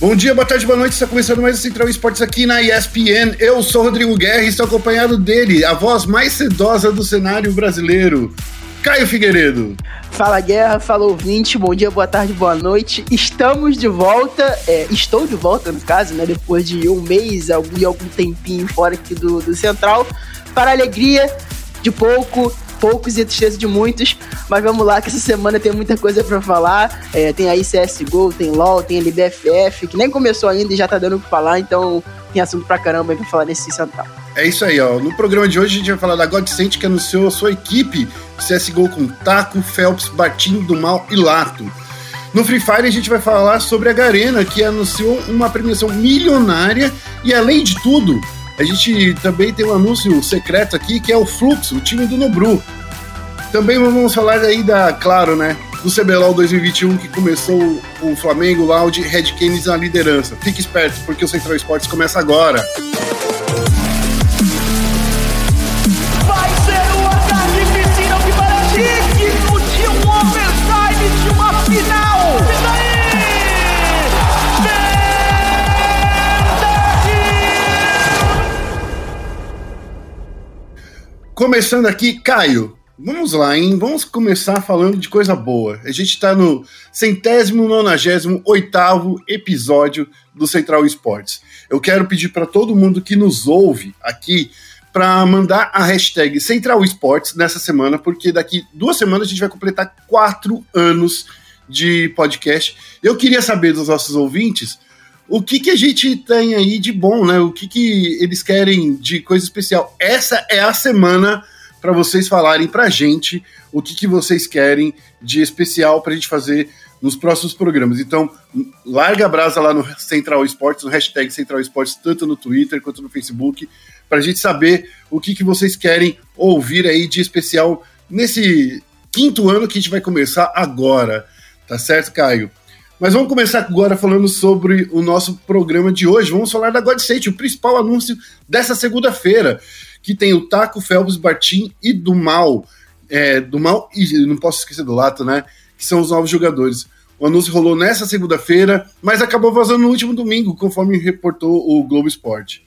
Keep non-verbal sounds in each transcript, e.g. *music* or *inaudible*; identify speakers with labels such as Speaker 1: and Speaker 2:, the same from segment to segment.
Speaker 1: Bom dia, boa tarde, boa noite. Está começando mais o Central Esportes aqui na ESPN. Eu sou Rodrigo Guerra e estou acompanhado dele, a voz mais sedosa do cenário brasileiro, Caio Figueiredo.
Speaker 2: Fala Guerra, fala ouvinte, bom dia, boa tarde, boa noite. Estamos de volta, é, estou de volta no caso, né? Depois de um mês e algum tempinho fora aqui do, do Central, para alegria de pouco poucos e a tristeza de muitos. Mas vamos lá, que essa semana tem muita coisa para falar. É, tem aí CSGO, tem LoL, tem LBFF, que nem começou ainda e já tá dando o que falar, então tem assunto pra caramba aí pra falar nesse central.
Speaker 1: É isso aí, ó. No programa de hoje a gente vai falar da Godsent, que anunciou a sua equipe CSGO com Taco, Phelps, Bartinho do Mal e Lato. No Free Fire a gente vai falar sobre a Garena, que anunciou uma premiação milionária e além de tudo, a gente também tem um anúncio secreto aqui, que é o Fluxo, o time do Nobru. Também vamos falar aí da, claro, né, do CBLOL 2021, que começou o Flamengo de Red Canes na liderança. Fique esperto, porque o Central Esportes começa agora. Começando aqui, Caio. Vamos lá, hein? Vamos começar falando de coisa boa. A gente está no centésimo, nonagésimo, oitavo episódio do Central Esportes. Eu quero pedir para todo mundo que nos ouve aqui para mandar a hashtag Central Esportes nessa semana, porque daqui duas semanas a gente vai completar quatro anos de podcast. Eu queria saber dos nossos ouvintes o que, que a gente tem aí de bom, né? O que, que eles querem de coisa especial. Essa é a semana para vocês falarem pra gente o que, que vocês querem de especial pra gente fazer nos próximos programas. Então, larga a brasa lá no Central Esportes, no hashtag Central Esportes, tanto no Twitter quanto no Facebook, pra gente saber o que, que vocês querem ouvir aí de especial nesse quinto ano que a gente vai começar agora. Tá certo, Caio? Mas vamos começar agora falando sobre o nosso programa de hoje. Vamos falar da God State, o principal anúncio dessa segunda-feira, que tem o Taco, Phelps, Bartim e do Mal. É, do Mal e não posso esquecer do Lato, né? Que são os novos jogadores. O anúncio rolou nessa segunda-feira, mas acabou vazando no último domingo, conforme reportou o Globo Esporte.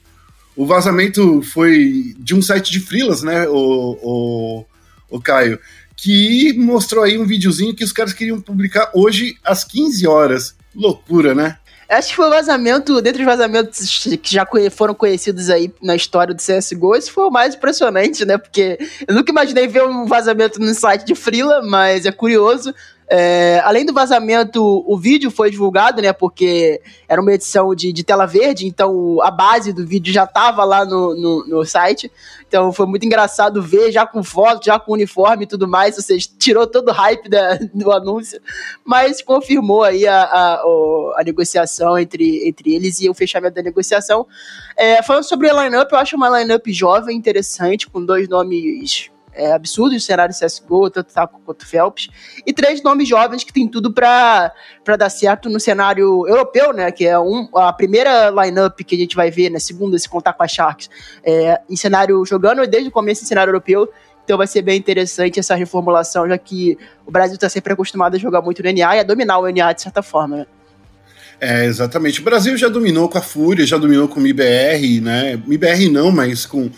Speaker 1: O vazamento foi de um site de frilas, né, o, o, o Caio? Que mostrou aí um videozinho que os caras queriam publicar hoje às 15 horas. Loucura, né?
Speaker 2: Acho que foi o vazamento, dentre os vazamentos que já foram conhecidos aí na história do CSGO, esse foi o mais impressionante, né? Porque eu nunca imaginei ver um vazamento no site de Freela, mas é curioso. É, além do vazamento, o vídeo foi divulgado, né? Porque era uma edição de, de tela verde, então a base do vídeo já estava lá no, no, no, site. Então foi muito engraçado ver, já com foto, já com uniforme e tudo mais. Ou seja, tirou todo o hype da, do anúncio, mas confirmou aí a, a, a, negociação entre, entre eles e o fechamento da negociação. É, falando sobre a lineup, eu acho uma lineup jovem, interessante, com dois nomes é, absurdo de cenário CSGO, tanto Taco quanto Phelps, e três nomes jovens que tem tudo para dar certo no cenário europeu, né? Que é um, a primeira lineup que a gente vai ver, né? Segunda, se contar com a Sharks, é, em cenário jogando desde o começo em cenário europeu. Então vai ser bem interessante essa reformulação, já que o Brasil está sempre acostumado a jogar muito no NA e a dominar o NA de certa forma, né?
Speaker 1: É, exatamente. O Brasil já dominou com a Fúria, já dominou com o MIBR, né? MIBR não, mas com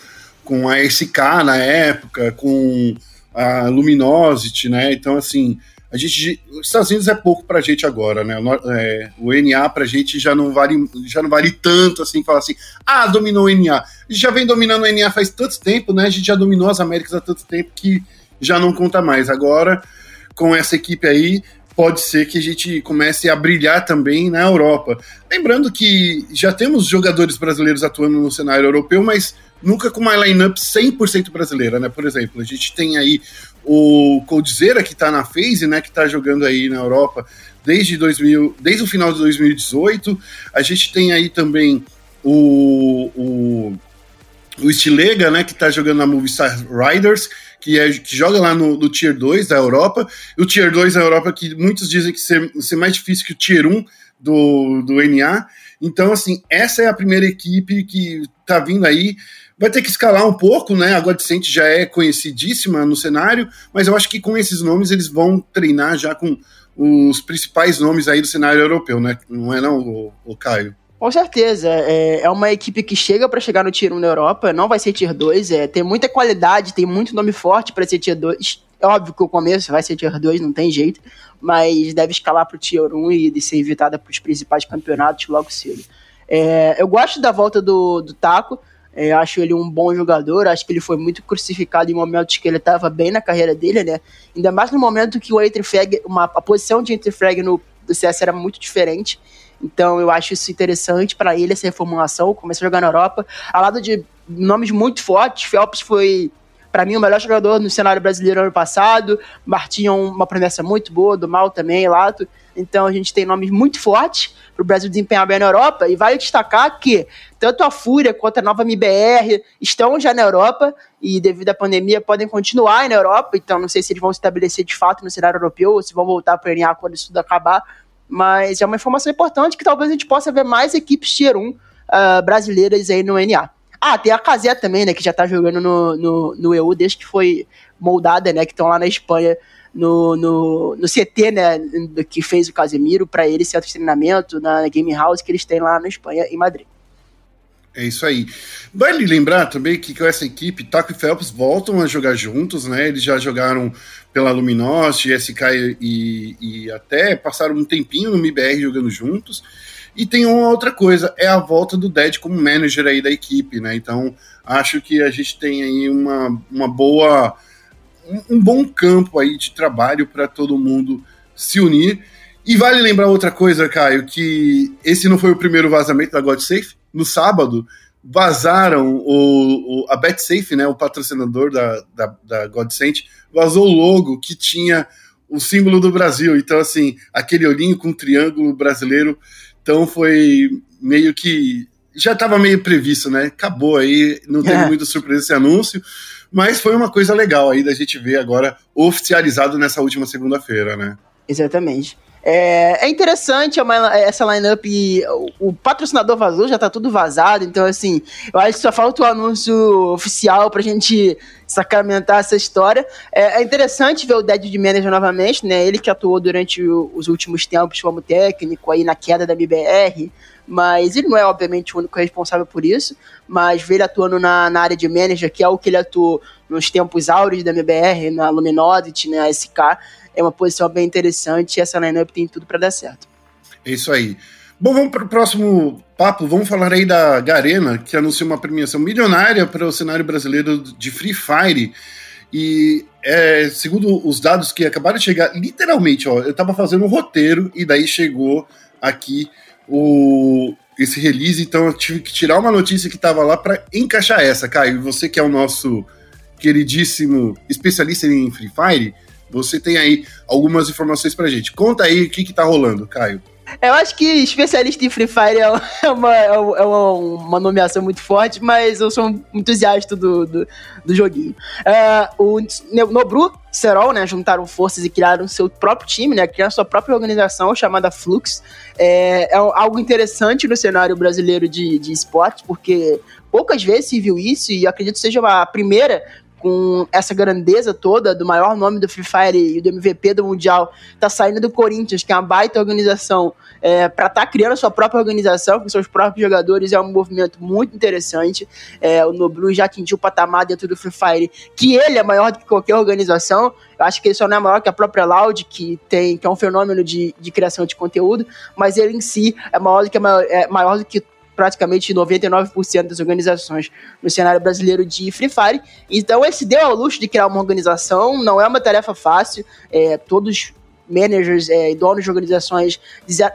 Speaker 1: com a SK na época, com a Luminosity, né? Então, assim, a gente. Os Estados Unidos é pouco pra gente agora, né? É, o NA pra gente já não vale, já não vale tanto assim, falar assim, ah, dominou o NA. A gente já vem dominando o NA faz tanto tempo, né? A gente já dominou as Américas há tanto tempo que já não conta mais. Agora, com essa equipe aí, pode ser que a gente comece a brilhar também na Europa. Lembrando que já temos jogadores brasileiros atuando no cenário europeu, mas nunca com uma lineup 100% brasileira, né? Por exemplo, a gente tem aí o Coldzera que tá na phase, né, que tá jogando aí na Europa desde 2000, desde o final de 2018. A gente tem aí também o, o, o Stilega, né, que tá jogando na Movistar Riders, que, é, que joga lá no, no, Tier 2 da Europa. E o Tier 2 da Europa, que muitos dizem que ser, ser mais difícil que o Tier 1 do, do NA. Então, assim, essa é a primeira equipe que tá vindo aí vai ter que escalar um pouco, né? A Godsent já é conhecidíssima no cenário, mas eu acho que com esses nomes eles vão treinar já com os principais nomes aí do cenário europeu, né? Não é não, o, o Caio?
Speaker 2: Com certeza. É, é uma equipe que chega para chegar no Tier 1 na Europa, não vai ser Tier 2, é, tem muita qualidade, tem muito nome forte para ser Tier 2. É óbvio que o começo vai ser Tier 2, não tem jeito, mas deve escalar pro Tier 1 e ser evitada para os principais campeonatos logo cedo. É, eu gosto da volta do, do Taco, é, acho ele um bom jogador, acho que ele foi muito crucificado em momentos que ele estava bem na carreira dele, né? Ainda mais no momento que o Entrefrag, uma, a posição de Entrefrag no do CS era muito diferente. Então eu acho isso interessante para ele, essa reformulação. Começou a jogar na Europa, ao lado de nomes muito fortes. Phelps foi para mim, o melhor jogador no cenário brasileiro ano passado. Martinho, uma promessa muito boa, do mal também, Lato. Então a gente tem nomes muito fortes para o Brasil desempenhar bem na Europa. E vale destacar que tanto a Fúria quanto a nova MBR estão já na Europa e, devido à pandemia, podem continuar na Europa. Então não sei se eles vão se estabelecer de fato no cenário europeu ou se vão voltar para o NA quando isso tudo acabar. Mas é uma informação importante que talvez a gente possa ver mais equipes Tier 1 uh, ah, brasileiras aí no NA. Ah, tem a Casé também, né? Que já tá jogando no, no, no EU desde que foi moldada, né? Que estão lá na Espanha, no, no, no CT, né? Que fez o Casemiro, para ele centro de treinamento, na Game House que eles têm lá na Espanha, em Madrid.
Speaker 1: É isso aí. Vale lembrar também que com essa equipe, Taco e Phelps voltam a jogar juntos, né? Eles já jogaram pela Luminosity, SK e, e até passaram um tempinho no MIBR jogando juntos. E tem uma outra coisa, é a volta do Dead como manager aí da equipe, né? Então, acho que a gente tem aí uma, uma boa um, bom campo aí de trabalho para todo mundo se unir. E vale lembrar outra coisa, Caio, que esse não foi o primeiro vazamento da GodSafe. No sábado, vazaram o, o, a BetSafe, né, o patrocinador da, da, da GodSafe, vazou o logo que tinha o símbolo do Brasil. Então, assim, aquele olhinho com um triângulo brasileiro então foi meio que. Já estava meio previsto, né? Acabou aí, não teve é. muita surpresa esse anúncio, mas foi uma coisa legal aí da gente ver agora oficializado nessa última segunda-feira, né?
Speaker 2: Exatamente. É, é interessante essa lineup. O, o patrocinador vazou, já tá tudo vazado. Então, assim, eu acho que só falta o anúncio oficial pra gente sacramentar essa história. É, é interessante ver o Dead de Manager novamente, né? Ele que atuou durante o, os últimos tempos como técnico aí na queda da MBR. Mas ele não é, obviamente, o único responsável por isso. Mas ver ele atuando na, na área de manager, que é o que ele atuou nos tempos áureos da MBR, na Luminosity, na SK é uma posição bem interessante e essa lineup tem tudo para dar certo.
Speaker 1: É isso aí. Bom, vamos para o próximo papo. Vamos falar aí da Garena, que anunciou uma premiação milionária para o cenário brasileiro de Free Fire. E é, segundo os dados que acabaram de chegar, literalmente, ó, eu estava fazendo um roteiro e daí chegou aqui o, esse release, então eu tive que tirar uma notícia que estava lá para encaixar essa. Caio, você que é o nosso queridíssimo especialista em Free Fire, você tem aí algumas informações pra gente. Conta aí o que, que tá rolando, Caio.
Speaker 2: Eu acho que especialista em Free Fire é uma, é uma, uma nomeação muito forte, mas eu sou um entusiasta do, do, do joguinho. Uh, o Nobru Serol, né, juntaram forças e criaram seu próprio time, né, criaram sua própria organização chamada Flux. É, é algo interessante no cenário brasileiro de, de esportes, porque poucas vezes se viu isso e acredito que seja a primeira com essa grandeza toda do maior nome do Free Fire e do MVP do Mundial, tá saindo do Corinthians, que é uma baita organização, é, para estar tá criando sua própria organização com seus próprios jogadores, é um movimento muito interessante. É, o Noblu já atingiu o patamar dentro do Free Fire, que ele é maior do que qualquer organização. Eu acho que ele só não é maior que a própria Loud, que, tem, que é um fenômeno de, de criação de conteúdo, mas ele em si é maior do que, é maior do que praticamente 99% das organizações no cenário brasileiro de Free Fire. Então, esse deu ao luxo de criar uma organização, não é uma tarefa fácil, é, todos managers é, e donos de organizações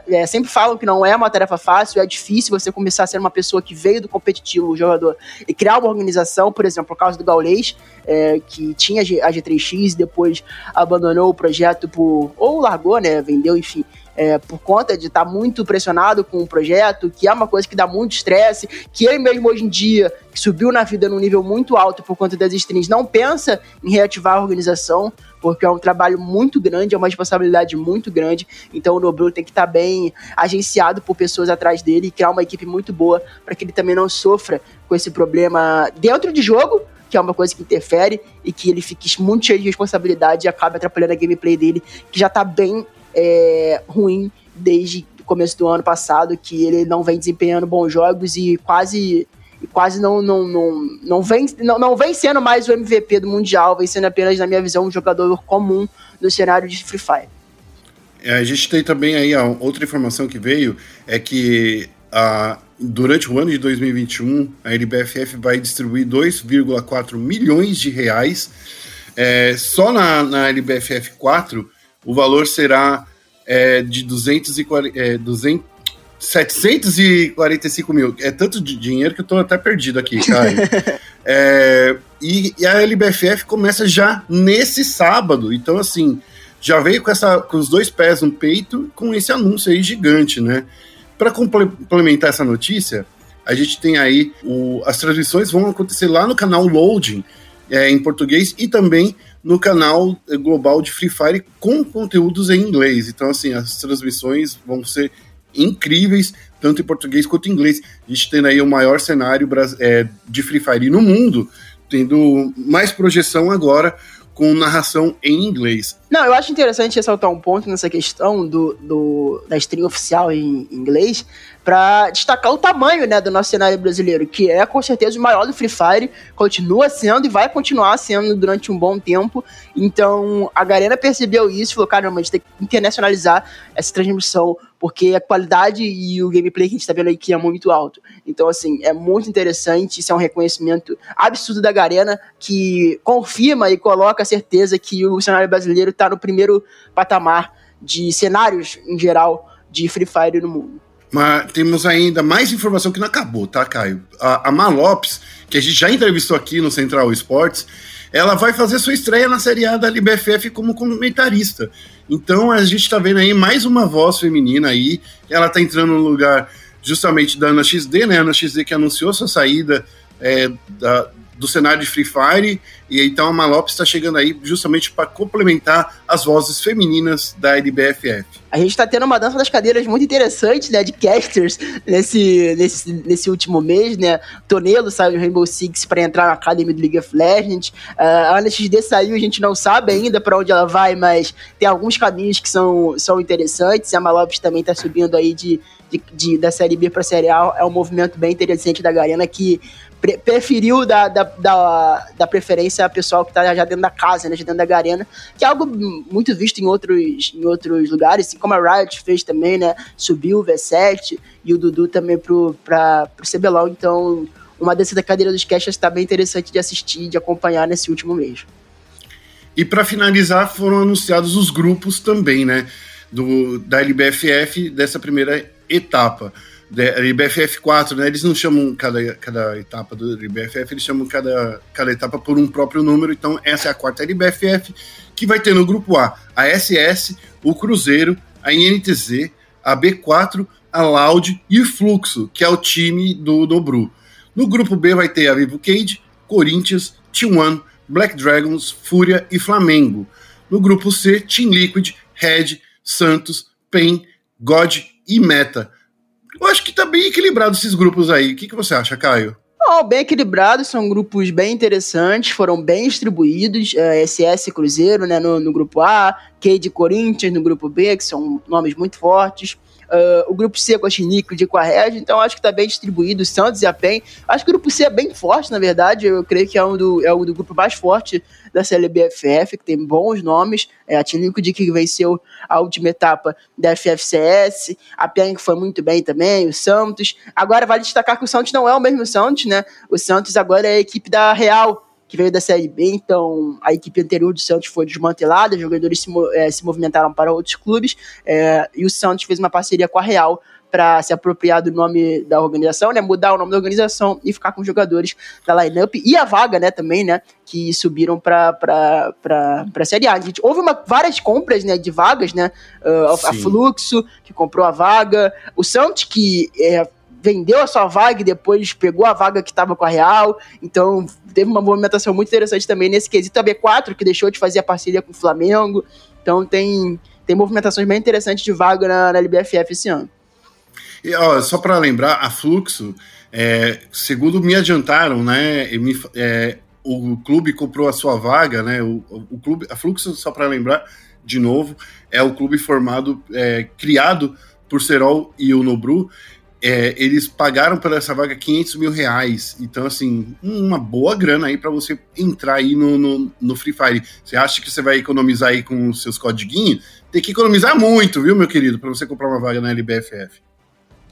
Speaker 2: é, sempre falam que não é uma tarefa fácil, é difícil você começar a ser uma pessoa que veio do competitivo, jogador, e criar uma organização, por exemplo, por causa do Gaulês, é, que tinha a G3X e depois abandonou o projeto por. ou largou, né? Vendeu, enfim é, por conta de estar tá muito pressionado com o projeto, que é uma coisa que dá muito estresse, que ele mesmo hoje em dia, que subiu na vida num nível muito alto por conta das strings, não pensa em reativar a organização, porque é um trabalho muito grande, é uma responsabilidade muito grande. Então o Noblu tem que estar tá bem agenciado por pessoas atrás dele e criar uma equipe muito boa para que ele também não sofra com esse problema dentro de jogo, que é uma coisa que interfere e que ele fique muito cheio de responsabilidade e acaba atrapalhando a gameplay dele, que já está bem é, ruim desde o começo do ano passado, que ele não vem desempenhando bons jogos e quase quase não, não, não, não, vem, não, não vem sendo mais o MVP do Mundial, vem sendo apenas, na minha visão, um jogador comum no cenário de Free Fire.
Speaker 1: É, a gente tem também aí a outra informação que veio, é que a, durante o ano de 2021, a LBFF vai distribuir 2,4 milhões de reais. É, só na, na LBFF 4, o valor será é, de 240, é, 200, 745 mil. É tanto de dinheiro que eu tô até perdido aqui, cara. *laughs* é, e, e, a LBFF começa já nesse sábado. Então, assim, já veio com, essa, com os dois pés no peito com esse anúncio aí gigante, né? Para complementar essa notícia, a gente tem aí o, as transmissões vão acontecer lá no canal Loading, é, em português, e também no canal global de Free Fire com conteúdos em inglês. Então, assim, as transmissões vão ser incríveis, tanto em português quanto em inglês. A gente tendo aí o maior cenário é, de Free Fire no mundo, tendo mais projeção agora com narração em inglês.
Speaker 2: Não, eu acho interessante ressaltar um ponto nessa questão do, do da stream oficial em inglês, para destacar o tamanho né, do nosso cenário brasileiro, que é com certeza o maior do Free Fire, continua sendo e vai continuar sendo durante um bom tempo. Então a Garena percebeu isso e falou: caramba, a gente tem que internacionalizar essa transmissão, porque a qualidade e o gameplay que a gente está vendo aqui é muito alto. Então, assim, é muito interessante, isso é um reconhecimento absurdo da Garena, que confirma e coloca a certeza que o cenário brasileiro está no primeiro patamar de cenários em geral de Free Fire no mundo.
Speaker 1: Mas temos ainda mais informação que não acabou, tá, Caio? A, a Malopes, que a gente já entrevistou aqui no Central Esportes, ela vai fazer sua estreia na Série A da LBFF como comentarista. Então a gente tá vendo aí mais uma voz feminina aí. Ela tá entrando no lugar justamente da Ana XD, né? A Ana XD que anunciou sua saída é, da, do cenário de Free Fire, e então a Malopes está chegando aí justamente para complementar as vozes femininas da LBFF.
Speaker 2: A gente está tendo uma dança das cadeiras muito interessante, né, de casters nesse, nesse, nesse último mês, né, Tonelo saiu do Rainbow Six para entrar na Academy do League of Legends, uh, a NXD saiu, a gente não sabe ainda para onde ela vai, mas tem alguns caminhos que são, são interessantes, a Malopes também está subindo aí de, de, de, da Série B para a Série A, é um movimento bem interessante da Garena que pre preferiu da, da, da, da, preferência pessoal que está já dentro da casa, né, já dentro da Garena, que é algo muito visto em outros, em outros lugares, assim como a Riot fez também, né, subiu o V7 e o Dudu também pro, pra, pro CBLOL, então uma dessas da cadeira dos caixas está bem interessante de assistir, de acompanhar nesse último mês.
Speaker 1: E para finalizar, foram anunciados os grupos também, né, do, da LBFF dessa primeira etapa. IBFF 4, né? Eles não chamam cada, cada etapa do IBFF, eles chamam cada, cada etapa por um próprio número. Então, essa é a quarta IBFF, que vai ter no grupo A a SS, o Cruzeiro, a INTZ, a B4, a Loud e o Fluxo, que é o time do Dobru. No grupo B vai ter a Vivo Cage, Corinthians, T1, Black Dragons, Fúria e Flamengo. No grupo C, Team Liquid, Red, Santos, PEN, God e Meta. Eu acho que tá bem equilibrado esses grupos aí. O que, que você acha, Caio?
Speaker 2: Oh, bem equilibrados, são grupos bem interessantes, foram bem distribuídos. É, SS Cruzeiro né, no, no grupo A, Cade Corinthians no grupo B, que são nomes muito fortes. Uh, o grupo C com a Chinico de com a Red, então acho que está bem distribuído, Santos e a PEN. Acho que o grupo C é bem forte, na verdade, eu creio que é um do, é um do grupo mais forte da CLBFF, que tem bons nomes. É, a Chinico de que venceu a última etapa da FFCS, a PEN que foi muito bem também, o Santos. Agora vale destacar que o Santos não é o mesmo Santos, né? O Santos agora é a equipe da Real, que veio da Série B, então a equipe anterior do Santos foi desmantelada, os jogadores se, é, se movimentaram para outros clubes, é, e o Santos fez uma parceria com a Real para se apropriar do nome da organização, né, mudar o nome da organização e ficar com os jogadores da lineup e a vaga, né, também, né, que subiram para para para Série A. A gente houve uma, várias compras, né, de vagas, né, uh, a Fluxo que comprou a vaga, o Santos que é, vendeu a sua vaga e depois pegou a vaga que estava com a Real. Então teve uma movimentação muito interessante também nesse quesito. A B4, que deixou de fazer a parceria com o Flamengo. Então tem, tem movimentações bem interessantes de vaga na, na LBFF esse ano.
Speaker 1: E, ó, só para lembrar, a Fluxo, é, segundo me adiantaram, né, me, é, o clube comprou a sua vaga, né, o, o clube, a Fluxo, só para lembrar, de novo, é o clube formado, é, criado por Serol e o Nobru. É, eles pagaram por essa vaga 500 mil reais. Então, assim, uma boa grana aí para você entrar aí no, no, no, Free Fire. Você acha que você vai economizar aí com os seus codiguinhos? Tem que economizar muito, viu, meu querido, para você comprar uma vaga na LBFF.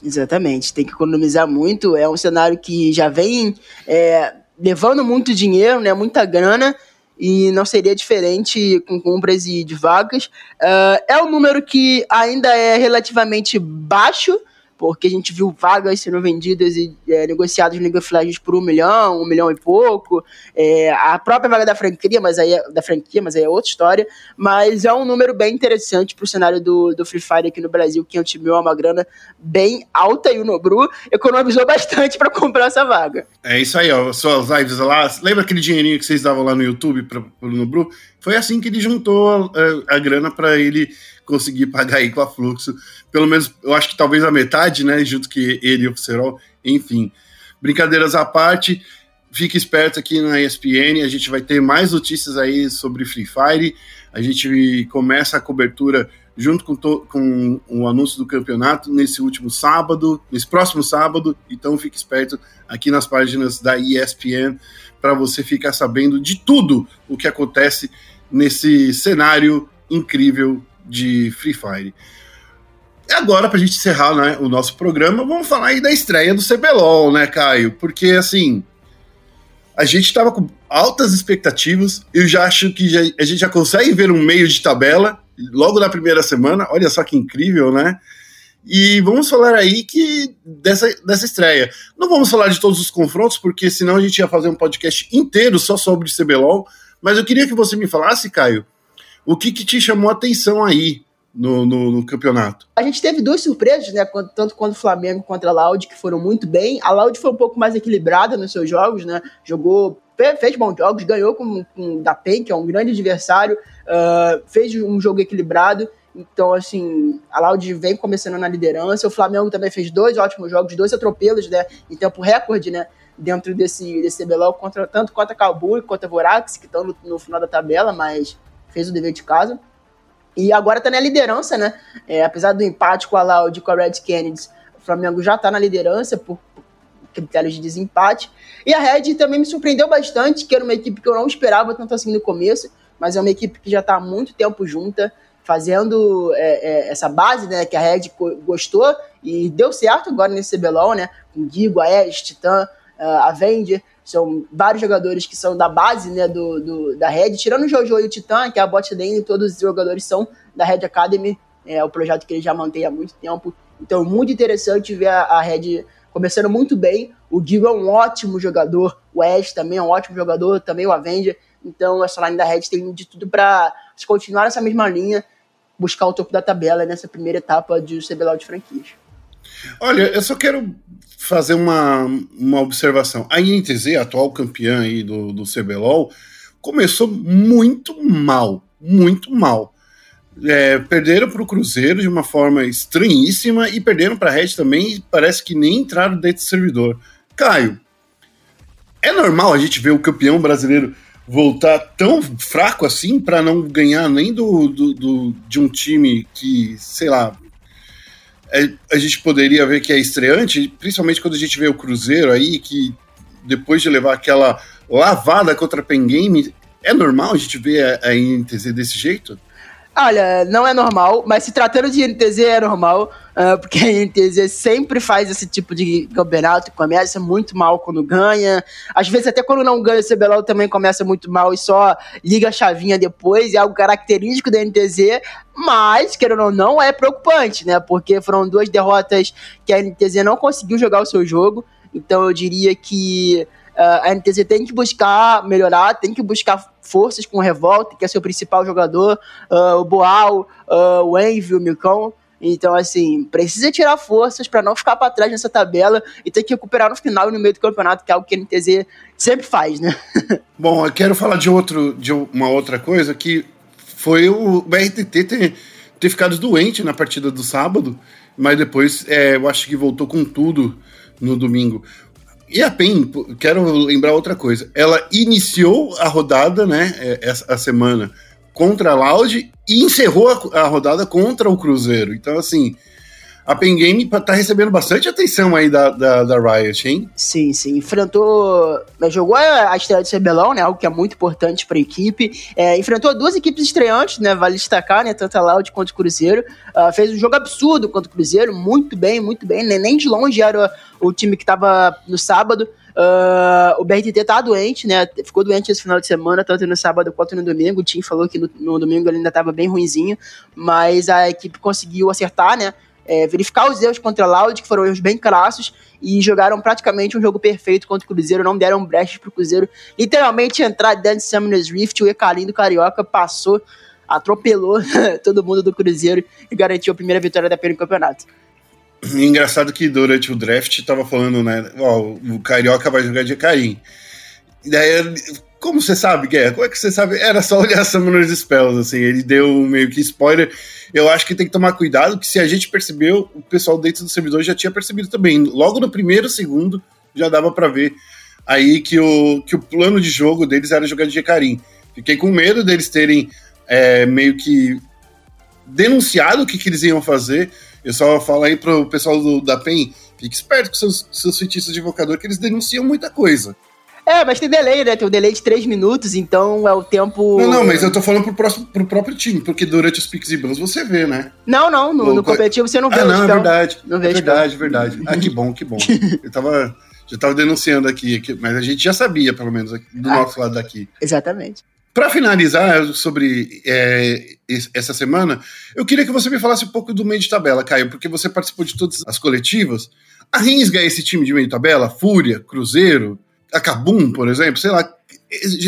Speaker 2: Exatamente, tem que economizar muito. É um cenário que já vem é, levando muito dinheiro, né, muita grana, e não seria diferente com compras e de vagas. Uh, é um número que ainda é relativamente baixo, porque a gente viu vagas sendo vendidas e é, negociadas no League of Legends por um milhão, um milhão e pouco. É, a própria vaga da franquia, mas aí é, da franquia, mas aí é outra história. Mas é um número bem interessante para o cenário do, do Free Fire aqui no Brasil. 500 mil é uma grana bem alta e o Nobru economizou *laughs* bastante para comprar essa vaga.
Speaker 1: É isso aí, ó. Suas lives lá. Lembra aquele dinheirinho que vocês davam lá no YouTube para o Nobru? Foi assim que ele juntou a, a grana para ele conseguir pagar aí com a Fluxo. Pelo menos, eu acho que talvez a metade, né? Junto que ele e o Serol. Enfim, brincadeiras à parte. Fique esperto aqui na ESPN, a gente vai ter mais notícias aí sobre Free Fire. A gente começa a cobertura junto com, com o anúncio do campeonato nesse último sábado, nesse próximo sábado. Então fique esperto aqui nas páginas da ESPN para você ficar sabendo de tudo o que acontece nesse cenário incrível de Free Fire. E agora, para a gente encerrar né, o nosso programa, vamos falar aí da estreia do CBLOL, né, Caio? Porque, assim, a gente estava com altas expectativas. Eu já acho que já, a gente já consegue ver um meio de tabela logo na primeira semana. Olha só que incrível, né? E vamos falar aí que dessa, dessa estreia. Não vamos falar de todos os confrontos, porque senão a gente ia fazer um podcast inteiro só sobre CBLOL. Mas eu queria que você me falasse, Caio, o que, que te chamou a atenção aí no, no, no, campeonato?
Speaker 2: A gente teve duas surpresas, né? Tanto quanto o Flamengo contra a Loud, que foram muito bem. A Loud foi um pouco mais equilibrada nos seus jogos, né? Jogou, fez bons jogos, ganhou com, com da PEN, que é um grande adversário, uh, fez um jogo equilibrado. Então, assim, a Loud vem começando na liderança. O Flamengo também fez dois ótimos jogos, dois atropelos, né? Em tempo recorde, né? Dentro desse, desse CBLOL, contra, tanto contra a Calbu e contra a Vorax, que estão no, no final da tabela, mas fez o dever de casa. E agora tá na liderança, né? É, apesar do empate com a Loud e com a Red Kennedy, o Flamengo já tá na liderança por critérios de desempate. E a Red também me surpreendeu bastante, que era uma equipe que eu não esperava tanto assim no começo, mas é uma equipe que já tá há muito tempo junta, fazendo é, é, essa base, né? Que a Red gostou e deu certo agora nesse CBLOL, né? Com Gigo, Ares, Titã, a Avenger. São vários jogadores que são da base né, do, do da Red, tirando o Jojo e o Titã, que é a bot lane, todos os jogadores são da Red Academy, é o projeto que ele já mantém há muito tempo. Então, muito interessante ver a, a Red começando muito bem. O Gigo é um ótimo jogador, o Ash também é um ótimo jogador, também o Avenger. Então, essa line da Red tem de tudo para continuar nessa mesma linha, buscar o topo da tabela nessa primeira etapa de CBLOL de franquias.
Speaker 1: Olha, eu só quero fazer uma, uma observação. A INTZ, atual campeã aí do, do CBLOL, começou muito mal, muito mal. É, perderam para o Cruzeiro de uma forma estranhíssima e perderam para a Red também. Parece que nem entraram dentro do servidor. Caio, é normal a gente ver o campeão brasileiro voltar tão fraco assim para não ganhar nem do, do, do, de um time que, sei lá, a gente poderia ver que é estreante, principalmente quando a gente vê o Cruzeiro aí, que depois de levar aquela lavada contra a Pen Game, é normal a gente ver a, a INTZ desse jeito?
Speaker 2: Olha, não é normal, mas se tratando de INTZ é normal, uh, porque a INTZ sempre faz esse tipo de campeonato, começa muito mal quando ganha, às vezes até quando não ganha o CBLOL também começa muito mal e só liga a chavinha depois, é algo característico da NTZ, mas, querendo ou não, é preocupante, né, porque foram duas derrotas que a NTZ não conseguiu jogar o seu jogo, então eu diria que a NTZ tem que buscar melhorar, tem que buscar forças com o Revolta, que é seu principal jogador, uh, o Boal, uh, o Envy, o Milcão. Então, assim, precisa tirar forças para não ficar para trás nessa tabela e ter que recuperar no final e no meio do campeonato, que é algo que a NTZ sempre faz, né? *laughs*
Speaker 1: Bom, eu quero falar de, outro, de uma outra coisa que foi o BRTT ter, ter ficado doente na partida do sábado, mas depois é, eu acho que voltou com tudo no domingo. E a PEN, quero lembrar outra coisa, ela iniciou a rodada, né, é, essa a semana contra a Loud e encerrou a, a rodada contra o Cruzeiro. Então, assim, a Pen Game tá recebendo bastante atenção aí da, da, da Riot, hein?
Speaker 2: Sim, sim. Enfrentou. Jogou a estreia de CBLOL, né? Algo que é muito importante para a equipe. É, enfrentou duas equipes estreantes, né? Vale destacar, né? Tanto a Loud quanto o Cruzeiro. Uh, fez um jogo absurdo contra o Cruzeiro, muito bem, muito bem. Nem de longe era o time que estava no sábado. Uh, o BRTT tá doente, né? Ficou doente esse final de semana, tanto no sábado quanto no domingo. O Tim falou que no, no domingo ele ainda estava bem ruinzinho, mas a equipe conseguiu acertar, né? É, verificar os erros contra a Loud, que foram erros bem crassos, e jogaram praticamente um jogo perfeito contra o Cruzeiro, não deram brechas pro Cruzeiro literalmente entrar dentro de Summoner's Rift, o Ecalim do Carioca passou, atropelou *laughs* todo mundo do Cruzeiro e garantiu a primeira vitória da pena no campeonato.
Speaker 1: Engraçado que durante o draft tava falando, né, ó, o Carioca vai jogar de Ecarim. E daí como você sabe, Guerra? Como é que você sabe? Era só olhar *laughs* Summoner's Spells, assim, ele deu meio que spoiler. Eu acho que tem que tomar cuidado, que se a gente percebeu, o pessoal dentro do servidor já tinha percebido também. Logo no primeiro segundo, já dava para ver aí que o, que o plano de jogo deles era jogar de Jecarim. Fiquei com medo deles terem é, meio que denunciado o que, que eles iam fazer. Eu só falo aí pro pessoal do, da PEN, fique esperto com seus, seus feitiços de invocador, que eles denunciam muita coisa.
Speaker 2: É, mas tem delay, né? Tem um delay de 3 minutos, então é o tempo.
Speaker 1: Não, não, mas eu tô falando pro, próximo, pro próprio time, porque durante os picks e bans você vê, né?
Speaker 2: Não, não, no, no competitivo você não vê.
Speaker 1: Ah, não, é verdade. Não vê é verdade, verdade. Ah, que bom, que bom. *laughs* Eu tava. Já tava denunciando aqui, mas a gente já sabia, pelo menos, do ah, nosso lado daqui.
Speaker 2: Exatamente.
Speaker 1: Para finalizar sobre é, essa semana, eu queria que você me falasse um pouco do meio de tabela, Caio, porque você participou de todas as coletivas. A Rinsga é esse time de meio de tabela? Fúria, Cruzeiro, a Kabum, por exemplo, sei lá,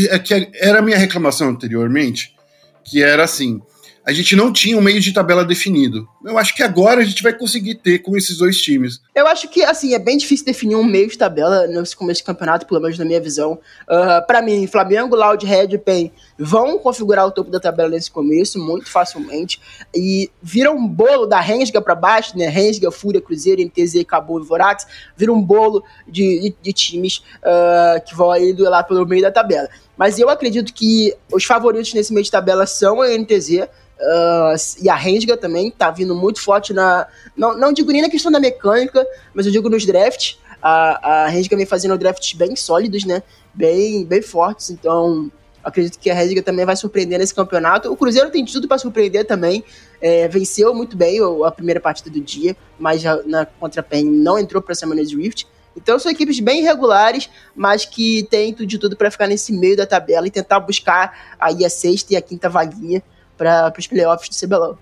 Speaker 1: é que era a minha reclamação anteriormente, que era assim, a gente não tinha um meio de tabela definido. Eu acho que agora a gente vai conseguir ter com esses dois times.
Speaker 2: Eu acho que, assim, é bem difícil definir um meio de tabela nesse começo de campeonato, pelo menos na minha visão. Uh, ah, para mim, Flamengo, Loud, Red e PEN vão configurar o topo da tabela nesse começo muito facilmente. E vira um bolo da Rensga para baixo, né? Rensga, Fúria, Cruzeiro, NTZ, Cabo e Vorax. Vira um bolo de, de, de times uh, que vão aí lá pelo meio da tabela. Mas eu acredito que os favoritos nesse meio de tabela são a NTZ, Uh, e a Rensga também tá vindo muito forte na. Não, não digo nem na questão da mecânica, mas eu digo nos drafts. A, a Rensga vem fazendo drafts bem sólidos, né? Bem, bem fortes. Então, acredito que a Rensga também vai surpreender nesse campeonato. O Cruzeiro tem tudo para surpreender também. É, venceu muito bem a primeira partida do dia, mas na contra a PEN não entrou para a semana de Rift. Então são equipes bem irregulares, mas que têm tudo de tudo para ficar nesse meio da tabela e tentar buscar aí a sexta e a quinta vaguinha para os playoffs do CBLOL.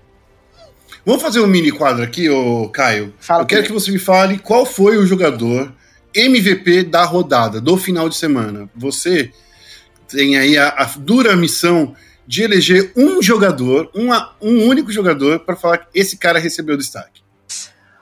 Speaker 1: Vamos fazer um mini quadro aqui, ô Caio.
Speaker 2: Fala
Speaker 1: Eu quero que você me fale qual foi o jogador MVP da rodada, do final de semana. Você tem aí a, a dura missão de eleger um jogador, uma, um único jogador, para falar que esse cara recebeu destaque.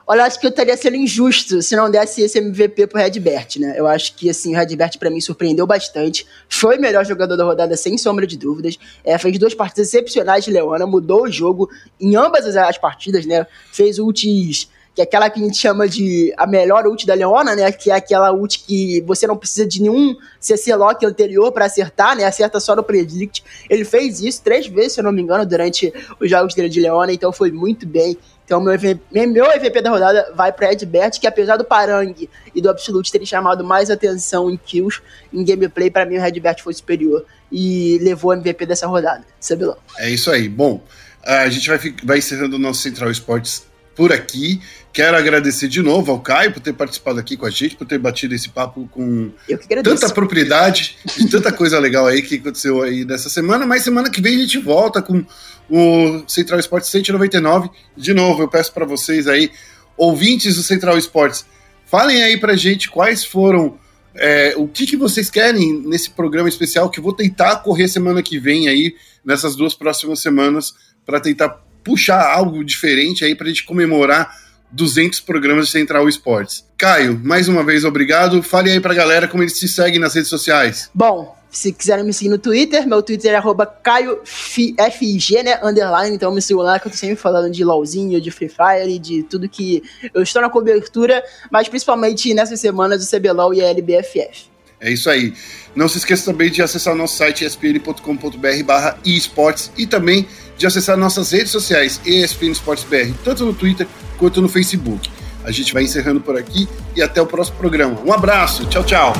Speaker 2: Olha, acho que eu estaria sendo injusto se não desse esse MVP pro Redbert, né? Eu acho que, assim, o Redbert para mim surpreendeu bastante. Foi o melhor jogador da rodada, sem sombra de dúvidas. É, fez duas partidas excepcionais de Leona, mudou o jogo em ambas as partidas, né? Fez ultis que é aquela que a gente chama de a melhor ult da Leona, né? Que é aquela ult que você não precisa de nenhum CC lock anterior para acertar, né? Acerta só no predict. Ele fez isso três vezes, se eu não me engano, durante os jogos dele de Leona, então foi muito bem. Então, meu, MVP, meu MVP da rodada vai para Edbert, que apesar do Parang e do Absolute terem chamado mais atenção em kills, em gameplay, para mim o Redbert foi superior e levou o MVP dessa rodada. Sabelão.
Speaker 1: É isso aí. Bom, a gente vai, vai encerrando o nosso Central Esportes por aqui. Quero agradecer de novo ao Caio por ter participado aqui com a gente, por ter batido esse papo com tanta propriedade e tanta coisa legal aí que aconteceu aí nessa semana. Mas semana que vem a gente volta com o Central Esportes 199. De novo, eu peço para vocês aí, ouvintes do Central Esportes, falem aí pra gente quais foram é, o que, que vocês querem nesse programa especial que eu vou tentar correr semana que vem aí, nessas duas próximas semanas, para tentar puxar algo diferente aí para a gente comemorar 200 programas de Central Esportes. Caio, mais uma vez obrigado. Fale aí pra galera como eles se seguem nas redes sociais.
Speaker 2: Bom, se quiserem me seguir no Twitter, meu Twitter é CaioFIG, né, underline, então me sigam lá que eu tô sempre falando de LOLzinho, de Free Fire, de tudo que eu estou na cobertura, mas principalmente nessas semanas do CBLOL e a LBFF.
Speaker 1: É isso aí. Não se esqueça também de acessar nosso site espn.com.br barra esportes e também de acessar nossas redes sociais ESPN Esportes BR, tanto no Twitter quanto no Facebook. A gente vai encerrando por aqui e até o próximo programa. Um abraço, tchau, tchau.